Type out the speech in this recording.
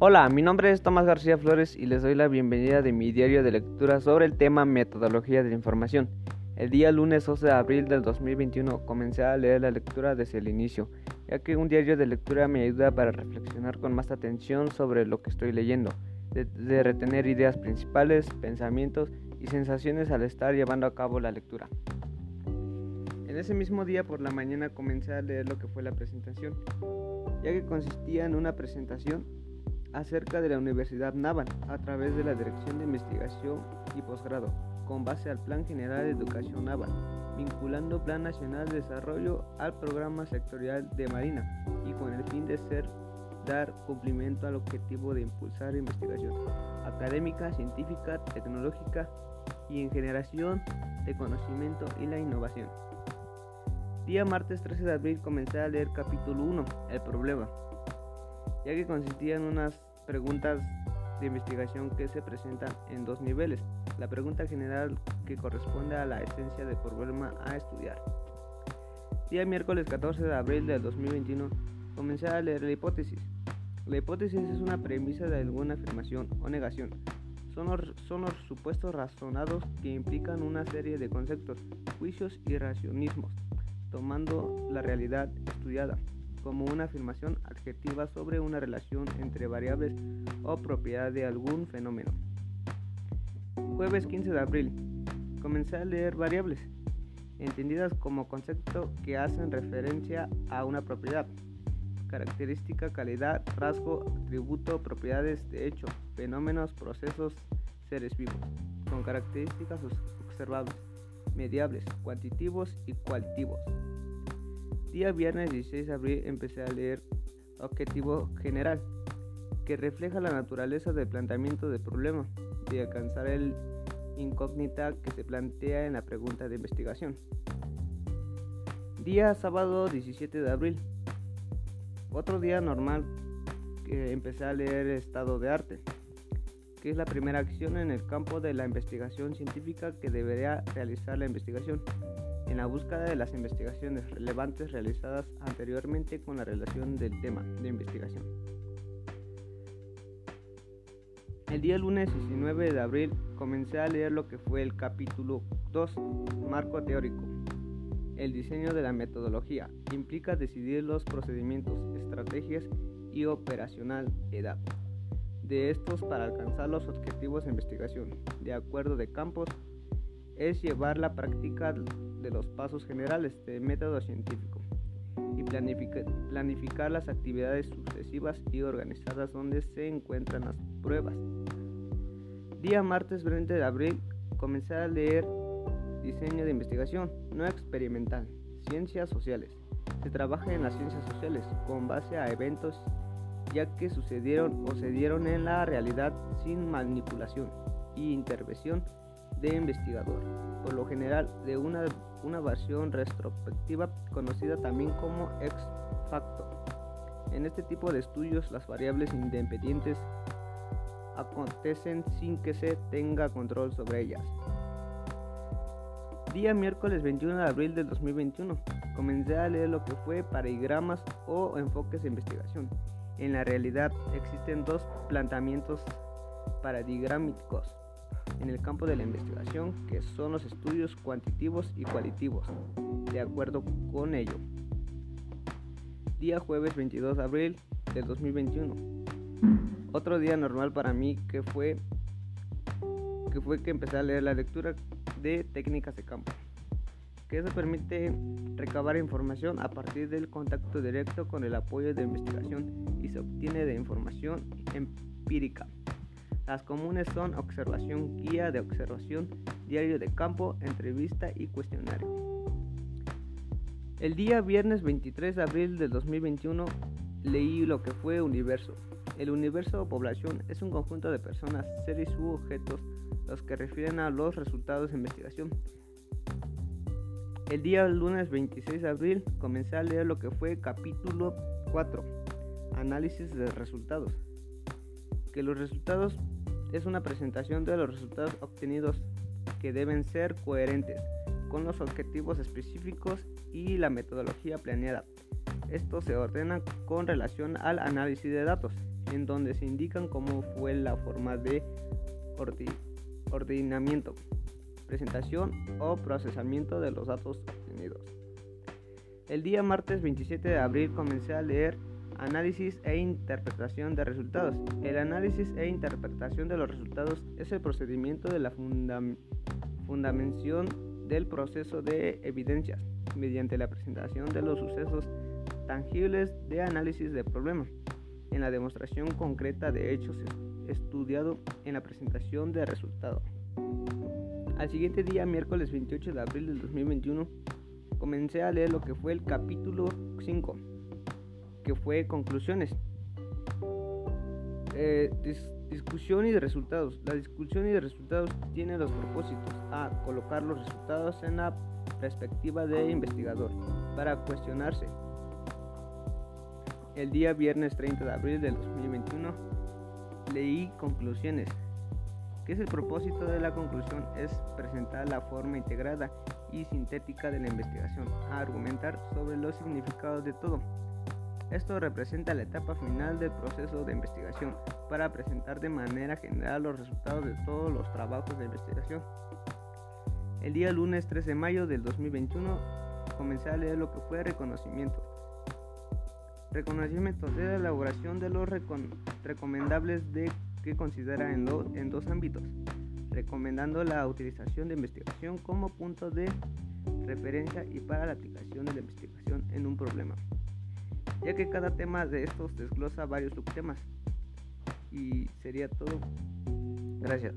Hola, mi nombre es Tomás García Flores y les doy la bienvenida de mi diario de lectura sobre el tema metodología de la información. El día lunes 12 de abril del 2021 comencé a leer la lectura desde el inicio, ya que un diario de lectura me ayuda para reflexionar con más atención sobre lo que estoy leyendo, de, de retener ideas principales, pensamientos y sensaciones al estar llevando a cabo la lectura. En ese mismo día por la mañana comencé a leer lo que fue la presentación, ya que consistía en una presentación acerca de la Universidad Naval a través de la Dirección de Investigación y Posgrado, con base al Plan General de Educación Naval, vinculando Plan Nacional de Desarrollo al Programa Sectorial de Marina y con el fin de ser dar cumplimiento al objetivo de impulsar investigación académica, científica, tecnológica y en generación de conocimiento y la innovación. Día martes 13 de abril comencé a leer capítulo 1, El problema, ya que consistía en unas preguntas de investigación que se presentan en dos niveles. La pregunta general que corresponde a la esencia del problema a estudiar. Día miércoles 14 de abril del 2021 comencé a leer la hipótesis. La hipótesis es una premisa de alguna afirmación o negación. Son los, son los supuestos razonados que implican una serie de conceptos, juicios y racionismos, tomando la realidad estudiada como una afirmación adjetiva sobre una relación entre variables o propiedad de algún fenómeno. Jueves 15 de abril. Comencé a leer variables, entendidas como concepto que hacen referencia a una propiedad, característica, calidad, rasgo, atributo, propiedades de hecho, fenómenos, procesos, seres vivos, con características observables, mediables, cuantitativos y cualitativos. Día viernes 16 de abril empecé a leer Objetivo General, que refleja la naturaleza del planteamiento del problema, de alcanzar el incógnita que se plantea en la pregunta de investigación. Día sábado 17 de abril. Otro día normal que empecé a leer Estado de Arte, que es la primera acción en el campo de la investigación científica que debería realizar la investigación en la búsqueda de las investigaciones relevantes realizadas anteriormente con la relación del tema de investigación. El día lunes 19 de abril comencé a leer lo que fue el capítulo 2, Marco Teórico. El diseño de la metodología implica decidir los procedimientos, estrategias y operacional edad de estos para alcanzar los objetivos de investigación, de acuerdo de campos, es llevar la práctica de los pasos generales del método científico y planificar las actividades sucesivas y organizadas donde se encuentran las pruebas. Día martes 20 de abril comencé a leer Diseño de investigación no experimental, ciencias sociales. Se trabaja en las ciencias sociales con base a eventos ya que sucedieron o se dieron en la realidad sin manipulación y intervención de investigador, por lo general de una, una versión retrospectiva conocida también como ex facto. En este tipo de estudios las variables independientes acontecen sin que se tenga control sobre ellas. Día miércoles 21 de abril del 2021 comencé a leer lo que fue paragramas o enfoques de investigación. En la realidad existen dos planteamientos paradigmáticos en el campo de la investigación, que son los estudios cuantitativos y cualitativos. De acuerdo con ello, día jueves 22 de abril del 2021. Otro día normal para mí que fue que fue que empecé a leer la lectura de técnicas de campo, que eso permite recabar información a partir del contacto directo con el apoyo de investigación y se obtiene de información empírica. Las comunes son observación, guía de observación, diario de campo, entrevista y cuestionario. El día viernes 23 de abril del 2021 leí lo que fue universo. El universo o población es un conjunto de personas, seres u objetos los que refieren a los resultados de investigación. El día lunes 26 de abril comencé a leer lo que fue capítulo 4, análisis de resultados. Que los resultados es una presentación de los resultados obtenidos que deben ser coherentes con los objetivos específicos y la metodología planeada. Esto se ordena con relación al análisis de datos en donde se indican cómo fue la forma de ordenamiento, presentación o procesamiento de los datos obtenidos. El día martes 27 de abril comencé a leer Análisis e interpretación de resultados. El análisis e interpretación de los resultados es el procedimiento de la fundamentación del proceso de evidencias mediante la presentación de los sucesos tangibles de análisis de problemas en la demostración concreta de hechos estudiado en la presentación de resultados. Al siguiente día, miércoles 28 de abril del 2021, comencé a leer lo que fue el capítulo 5 que fue conclusiones. Eh, discusión y de resultados. La discusión y de resultados tiene los propósitos a colocar los resultados en la perspectiva de investigador para cuestionarse. El día viernes 30 de abril del 2021 leí conclusiones. ¿Qué es el propósito de la conclusión? Es presentar la forma integrada y sintética de la investigación, a argumentar sobre los significados de todo esto representa la etapa final del proceso de investigación para presentar de manera general los resultados de todos los trabajos de investigación. El día lunes 13 de mayo del 2021 comencé a leer lo que fue reconocimiento. Reconocimiento de la elaboración de los recomendables de que considera en, en dos ámbitos, recomendando la utilización de investigación como punto de referencia y para la aplicación de la investigación en un problema ya que cada tema de estos desglosa varios subtemas. Y sería todo. Gracias.